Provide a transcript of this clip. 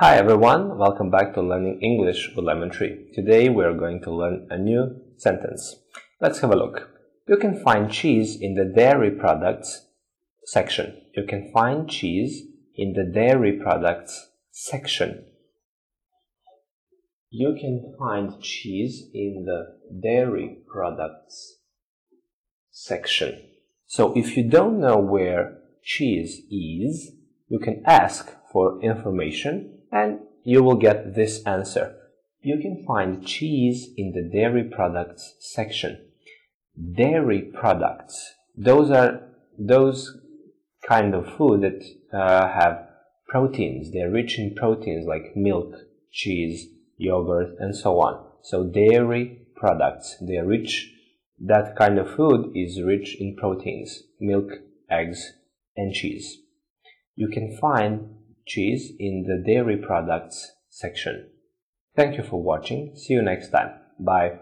Hi everyone, welcome back to Learning English with Lemon Tree. Today we are going to learn a new sentence. Let's have a look. You can find cheese in the dairy products section. You can find cheese in the dairy products section. You can find cheese in the dairy products section. So if you don't know where cheese is, you can ask for information and you will get this answer. You can find cheese in the dairy products section. Dairy products, those are those kind of food that uh, have proteins. They're rich in proteins like milk, cheese, yogurt, and so on. So dairy products, they are rich. That kind of food is rich in proteins, milk, eggs, and cheese. You can find cheese in the dairy products section. Thank you for watching. See you next time. Bye.